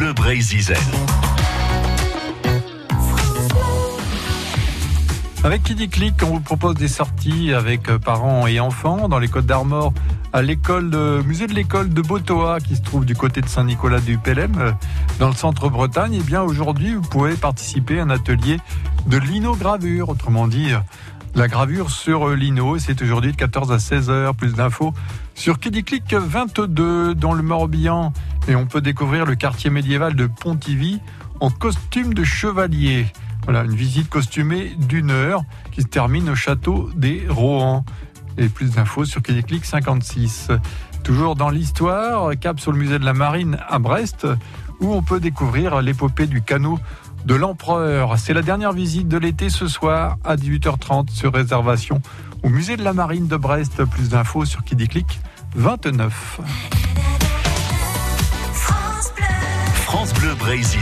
Bleu Brésil. Avec Kiddy Click, on vous propose des sorties avec euh, parents et enfants dans les Côtes d'Armor à l'école musée de l'école de Botoa qui se trouve du côté de Saint-Nicolas du Pelem euh, dans le centre Bretagne. Et eh bien aujourd'hui, vous pouvez participer à un atelier de linogravure, autrement dit euh, la gravure sur lino. C'est aujourd'hui de 14 à 16 heures. Plus d'infos sur Kiddy Click 22 dans le Morbihan et on peut découvrir le quartier médiéval de Pontivy en costume de chevalier. Voilà, une visite costumée d'une heure qui se termine au château des Rohan. Et plus d'infos sur Click 56. Toujours dans l'histoire, cap sur le musée de la Marine à Brest, où on peut découvrir l'épopée du canot de l'empereur. C'est la dernière visite de l'été ce soir à 18h30 sur réservation au musée de la Marine de Brest. Plus d'infos sur Click 29. France